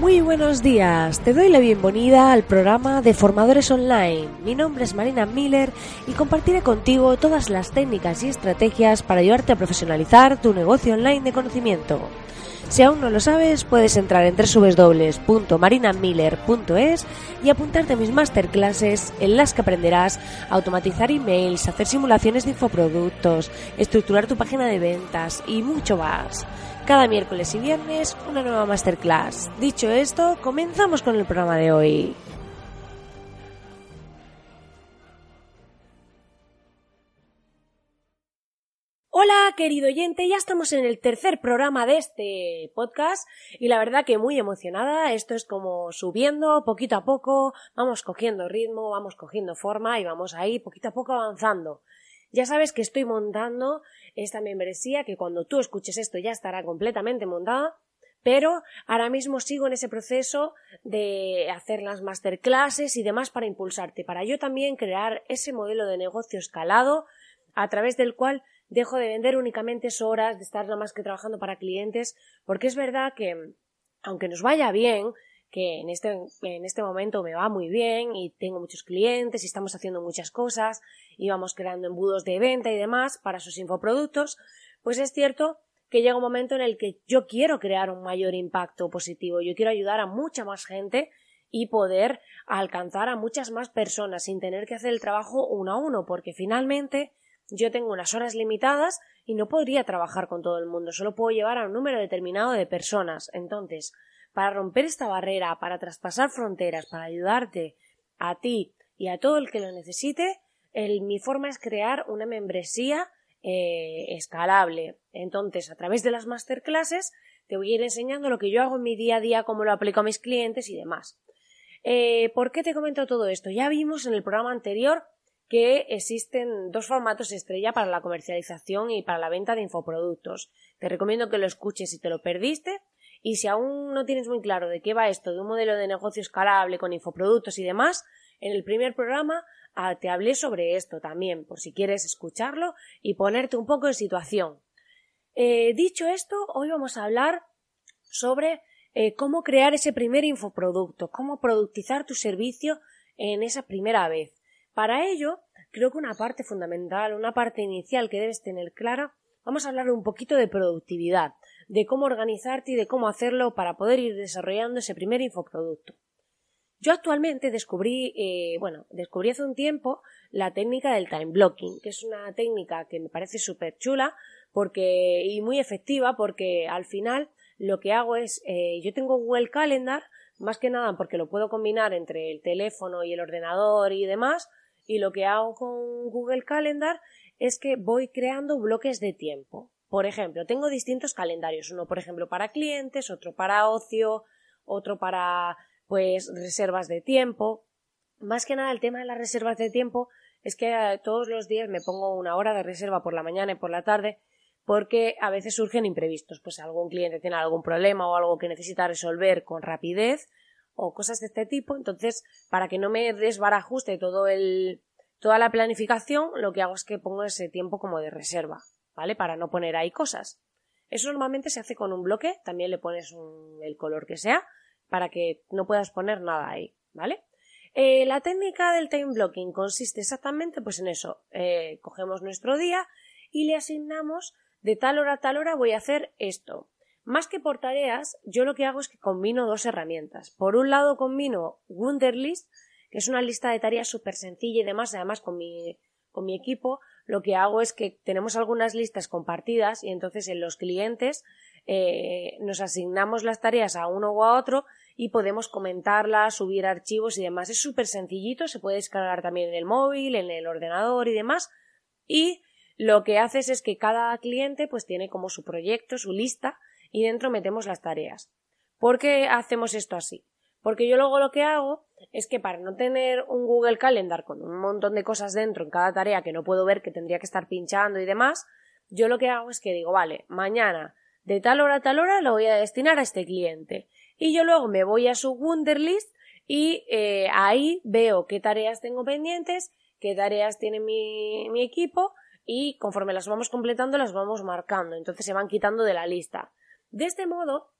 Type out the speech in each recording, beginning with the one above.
Muy buenos días, te doy la bienvenida al programa de Formadores Online. Mi nombre es Marina Miller y compartiré contigo todas las técnicas y estrategias para ayudarte a profesionalizar tu negocio online de conocimiento. Si aún no lo sabes, puedes entrar en www.marinamiller.es y apuntarte a mis masterclasses en las que aprenderás a automatizar emails, hacer simulaciones de infoproductos, estructurar tu página de ventas y mucho más. Cada miércoles y viernes una nueva masterclass. Dicho esto, comenzamos con el programa de hoy. Hola, querido oyente, ya estamos en el tercer programa de este podcast y la verdad que muy emocionada. Esto es como subiendo poquito a poco, vamos cogiendo ritmo, vamos cogiendo forma y vamos ahí poquito a poco avanzando. Ya sabes que estoy montando esta membresía que cuando tú escuches esto ya estará completamente montada, pero ahora mismo sigo en ese proceso de hacer las masterclasses y demás para impulsarte, para yo también crear ese modelo de negocio escalado a través del cual dejo de vender únicamente horas, de estar nada más que trabajando para clientes, porque es verdad que, aunque nos vaya bien, que en este, en este momento me va muy bien y tengo muchos clientes y estamos haciendo muchas cosas y vamos creando embudos de venta y demás para sus infoproductos, pues es cierto que llega un momento en el que yo quiero crear un mayor impacto positivo, yo quiero ayudar a mucha más gente y poder alcanzar a muchas más personas sin tener que hacer el trabajo uno a uno, porque finalmente yo tengo unas horas limitadas y no podría trabajar con todo el mundo, solo puedo llevar a un número determinado de personas. Entonces, para romper esta barrera, para traspasar fronteras, para ayudarte a ti y a todo el que lo necesite, mi forma es crear una membresía eh, escalable. Entonces, a través de las masterclasses, te voy a ir enseñando lo que yo hago en mi día a día, cómo lo aplico a mis clientes y demás. Eh, ¿Por qué te comento todo esto? Ya vimos en el programa anterior que existen dos formatos estrella para la comercialización y para la venta de infoproductos. Te recomiendo que lo escuches si te lo perdiste. Y si aún no tienes muy claro de qué va esto, de un modelo de negocio escalable con infoproductos y demás, en el primer programa ah, te hablé sobre esto también, por si quieres escucharlo y ponerte un poco en situación. Eh, dicho esto, hoy vamos a hablar sobre eh, cómo crear ese primer infoproducto, cómo productizar tu servicio en esa primera vez. Para ello, creo que una parte fundamental, una parte inicial que debes tener clara, vamos a hablar un poquito de productividad, de cómo organizarte y de cómo hacerlo para poder ir desarrollando ese primer infoproducto. Yo actualmente descubrí, eh, bueno, descubrí hace un tiempo la técnica del time blocking, que es una técnica que me parece súper chula porque, y muy efectiva porque al final lo que hago es, eh, yo tengo Google Calendar, más que nada porque lo puedo combinar entre el teléfono y el ordenador y demás, y lo que hago con Google Calendar es que voy creando bloques de tiempo. Por ejemplo, tengo distintos calendarios, uno por ejemplo para clientes, otro para ocio, otro para pues reservas de tiempo. Más que nada el tema de las reservas de tiempo es que eh, todos los días me pongo una hora de reserva por la mañana y por la tarde porque a veces surgen imprevistos, pues algún cliente tiene algún problema o algo que necesita resolver con rapidez o cosas de este tipo. Entonces, para que no me desbarajuste todo el, toda la planificación, lo que hago es que pongo ese tiempo como de reserva, ¿vale? Para no poner ahí cosas. Eso normalmente se hace con un bloque, también le pones el color que sea, para que no puedas poner nada ahí, ¿vale? Eh, la técnica del time blocking consiste exactamente pues en eso. Eh, cogemos nuestro día y le asignamos de tal hora a tal hora voy a hacer esto. Más que por tareas, yo lo que hago es que combino dos herramientas. Por un lado combino Wunderlist, que es una lista de tareas súper sencilla y demás, además con mi, con mi equipo lo que hago es que tenemos algunas listas compartidas y entonces en los clientes eh, nos asignamos las tareas a uno o a otro y podemos comentarlas, subir archivos y demás. Es súper sencillito, se puede descargar también en el móvil, en el ordenador y demás. Y lo que haces es que cada cliente pues tiene como su proyecto, su lista y dentro metemos las tareas. ¿Por qué hacemos esto así? Porque yo luego lo que hago es que para no tener un Google Calendar con un montón de cosas dentro en cada tarea que no puedo ver, que tendría que estar pinchando y demás, yo lo que hago es que digo, vale, mañana de tal hora a tal hora lo voy a destinar a este cliente. Y yo luego me voy a su Wunderlist y eh, ahí veo qué tareas tengo pendientes, qué tareas tiene mi, mi equipo y conforme las vamos completando las vamos marcando. Entonces se van quitando de la lista. De este modo,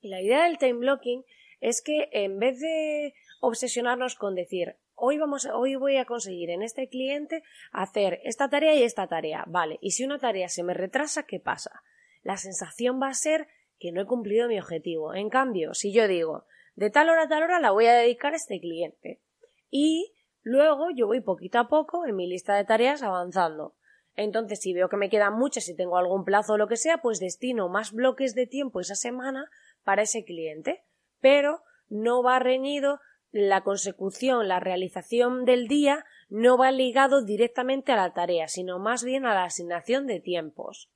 la idea del time blocking es que en vez de obsesionarnos con decir hoy vamos hoy voy a conseguir en este cliente hacer esta tarea y esta tarea, vale, y si una tarea se me retrasa, ¿qué pasa? La sensación va a ser que no he cumplido mi objetivo. En cambio, si yo digo de tal hora a tal hora la voy a dedicar a este cliente y luego yo voy poquito a poco en mi lista de tareas avanzando. Entonces, si veo que me quedan muchas, si tengo algún plazo o lo que sea, pues destino más bloques de tiempo esa semana para ese cliente. Pero no va reñido la consecución, la realización del día no va ligado directamente a la tarea, sino más bien a la asignación de tiempos.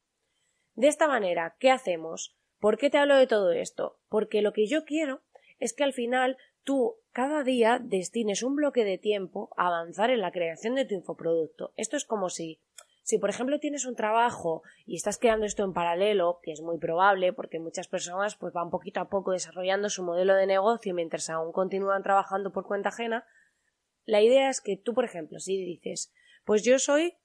De esta manera, ¿qué hacemos? ¿Por qué te hablo de todo esto? Porque lo que yo quiero es que al final tú cada día destines un bloque de tiempo a avanzar en la creación de tu infoproducto. Esto es como si si, por ejemplo, tienes un trabajo y estás creando esto en paralelo, que es muy probable porque muchas personas pues van poquito a poco desarrollando su modelo de negocio mientras aún continúan trabajando por cuenta ajena, la idea es que tú, por ejemplo, si dices, pues yo soy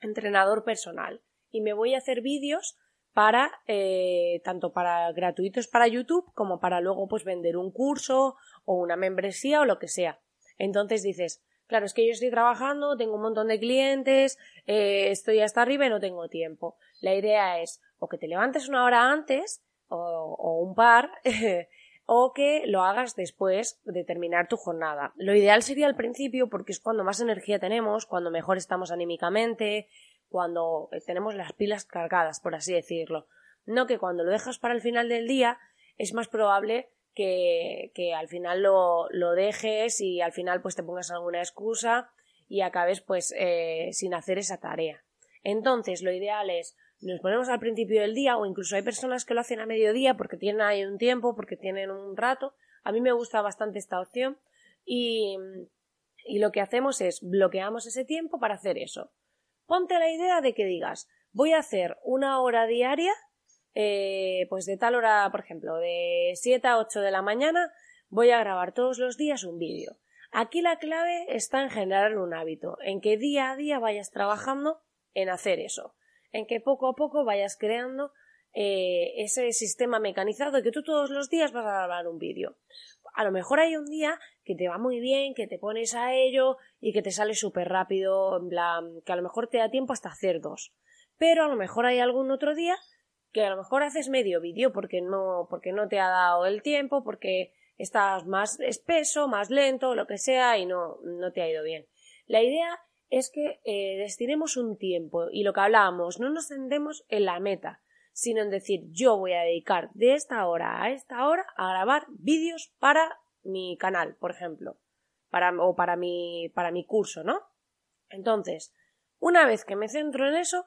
entrenador personal y me voy a hacer vídeos para eh, tanto para gratuitos para YouTube como para luego pues vender un curso o una membresía o lo que sea. Entonces dices, Claro, es que yo estoy trabajando, tengo un montón de clientes, eh, estoy hasta arriba y no tengo tiempo. La idea es o que te levantes una hora antes o, un par o que lo hagas después de terminar tu jornada. Lo ideal sería al principio porque es cuando más energía tenemos, cuando mejor estamos anímicamente, cuando tenemos las pilas cargadas, por así decirlo. No que cuando lo dejas para el final del día es más probable que, al final lo, dejes y al final pues te pongas alguna excusa y acabes pues eh, sin hacer esa tarea. Entonces lo ideal es nos ponemos al principio del día o incluso hay personas que lo hacen a mediodía porque tienen ahí un tiempo, porque tienen un rato. A mí me gusta bastante esta opción y, y lo que hacemos es bloqueamos ese tiempo para hacer eso. Ponte la idea de que digas voy a hacer una hora diaria eh, pues de tal hora, por ejemplo, de 7 a 8 de la mañana, voy a grabar todos los días un vídeo. Aquí la clave está en generar un hábito, en que día a día vayas trabajando en hacer eso, en que poco a poco vayas creando eh, ese sistema mecanizado que tú todos los días vas a grabar un vídeo. A lo mejor hay un día que te va muy bien, que te pones a ello y que te sale súper rápido, en plan, que a lo mejor te da tiempo hasta hacer dos. Pero a lo mejor hay algún otro día que a lo mejor haces medio vídeo porque no, porque no te ha dado el tiempo, porque estás más espeso, más lento, lo que sea, y no, no te ha ido bien. La idea es que eh, destinemos un tiempo y lo que hablábamos, no nos centremos en la meta, sino en decir yo voy a dedicar de esta hora a esta hora a grabar vídeos para mi canal, por ejemplo, para, o para mi, para mi curso, ¿no? Entonces, una vez que me centro en eso,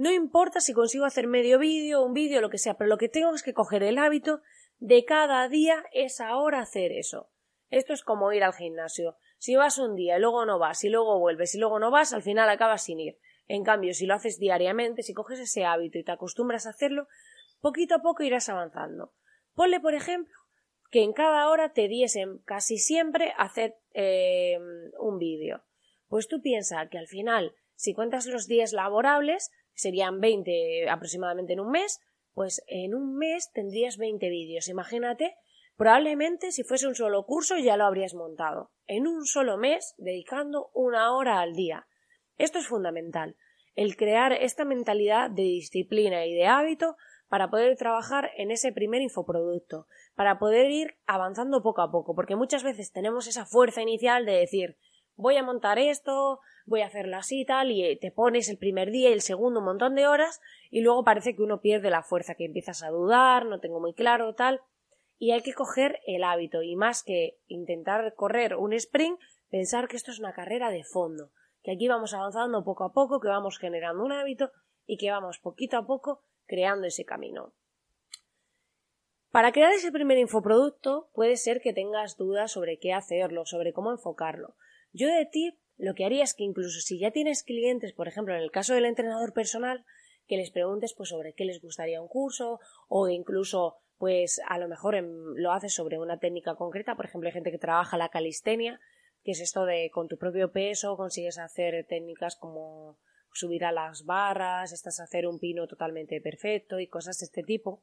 no importa si consigo hacer medio vídeo, un vídeo, lo que sea, pero lo que tengo es que coger el hábito de cada día es ahora hacer eso. Esto es como ir al gimnasio. Si vas un día y luego no vas, y luego vuelves y luego no vas, al final acabas sin ir. En cambio, si lo haces diariamente, si coges ese hábito y te acostumbras a hacerlo, poquito a poco irás avanzando. Ponle, por ejemplo, que en cada hora te diesen casi siempre hacer eh, un vídeo. Pues tú piensas que al final, si cuentas los días laborables, serían 20 aproximadamente en un mes, pues en un mes tendrías 20 vídeos. Imagínate, probablemente si fuese un solo curso ya lo habrías montado. En un solo mes, dedicando una hora al día. Esto es fundamental. El crear esta mentalidad de disciplina y de hábito para poder trabajar en ese primer infoproducto, para poder ir avanzando poco a poco, porque muchas veces tenemos esa fuerza inicial de decir voy a montar esto, voy a hacerlo así y tal, y te pones el primer día y el segundo un montón de horas, y luego parece que uno pierde la fuerza, que empiezas a dudar, no tengo muy claro, tal, y hay que coger el hábito, y más que intentar correr un sprint, pensar que esto es una carrera de fondo, que aquí vamos avanzando poco a poco, que vamos generando un hábito y que vamos poquito a poco creando ese camino. Para crear ese primer infoproducto puede ser que tengas dudas sobre qué hacerlo, sobre cómo enfocarlo. Yo de ti lo que haría es que incluso si ya tienes clientes, por ejemplo, en el caso del entrenador personal, que les preguntes pues sobre qué les gustaría un curso o incluso pues a lo mejor lo haces sobre una técnica concreta, por ejemplo, hay gente que trabaja la calistenia, que es esto de con tu propio peso consigues hacer técnicas como subir a las barras, estás a hacer un pino totalmente perfecto y cosas de este tipo.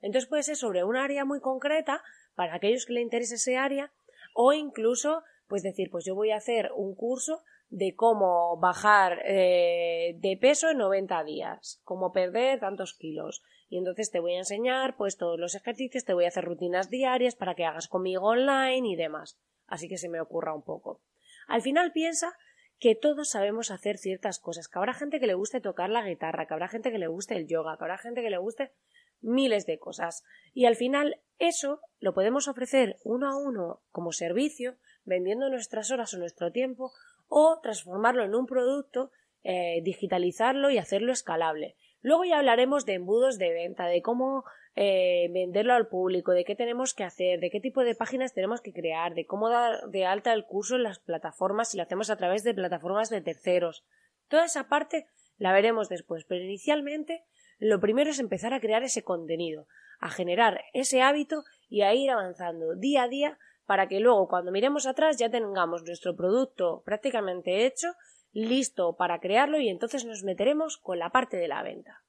Entonces puede ser sobre un área muy concreta para aquellos que le interese ese área o incluso pues decir pues yo voy a hacer un curso de cómo bajar eh, de peso en 90 días, cómo perder tantos kilos. Y entonces te voy a enseñar pues todos los ejercicios, te voy a hacer rutinas diarias para que hagas conmigo online y demás. Así que se me ocurra un poco. Al final piensa que todos sabemos hacer ciertas cosas, que habrá gente que le guste tocar la guitarra, que habrá gente que le guste el yoga, que habrá gente que le guste miles de cosas. Y al final eso lo podemos ofrecer uno a uno como servicio, vendiendo nuestras horas o nuestro tiempo, o transformarlo en un producto, eh, digitalizarlo y hacerlo escalable. Luego ya hablaremos de embudos de venta, de cómo eh, venderlo al público, de qué tenemos que hacer, de qué tipo de páginas tenemos que crear, de cómo dar de alta el curso en las plataformas si lo hacemos a través de plataformas de terceros. Toda esa parte la veremos después, pero inicialmente lo primero es empezar a crear ese contenido, a generar ese hábito y a ir avanzando día a día para que luego cuando miremos atrás ya tengamos nuestro producto prácticamente hecho, listo para crearlo y entonces nos meteremos con la parte de la venta.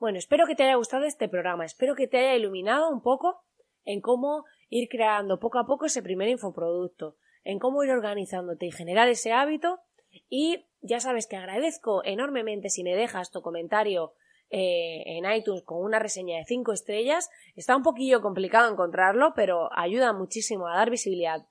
Bueno, espero que te haya gustado este programa, espero que te haya iluminado un poco en cómo ir creando poco a poco ese primer infoproducto, en cómo ir organizándote y generar ese hábito y ya sabes que agradezco enormemente si me dejas tu comentario eh, en iTunes con una reseña de 5 estrellas. Está un poquillo complicado encontrarlo, pero ayuda muchísimo a dar visibilidad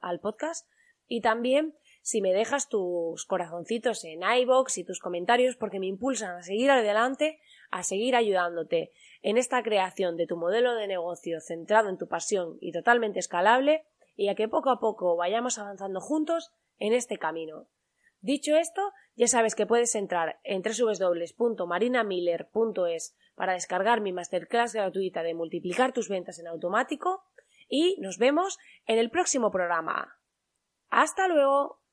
al podcast. Y también si me dejas tus corazoncitos en iBox y tus comentarios porque me impulsan a seguir adelante, a seguir ayudándote en esta creación de tu modelo de negocio centrado en tu pasión y totalmente escalable y a que poco a poco vayamos avanzando juntos en este camino. Dicho esto, ya sabes que puedes entrar en www.marinamiller.es para descargar mi masterclass gratuita de multiplicar tus ventas en automático y nos vemos en el próximo programa. Hasta luego.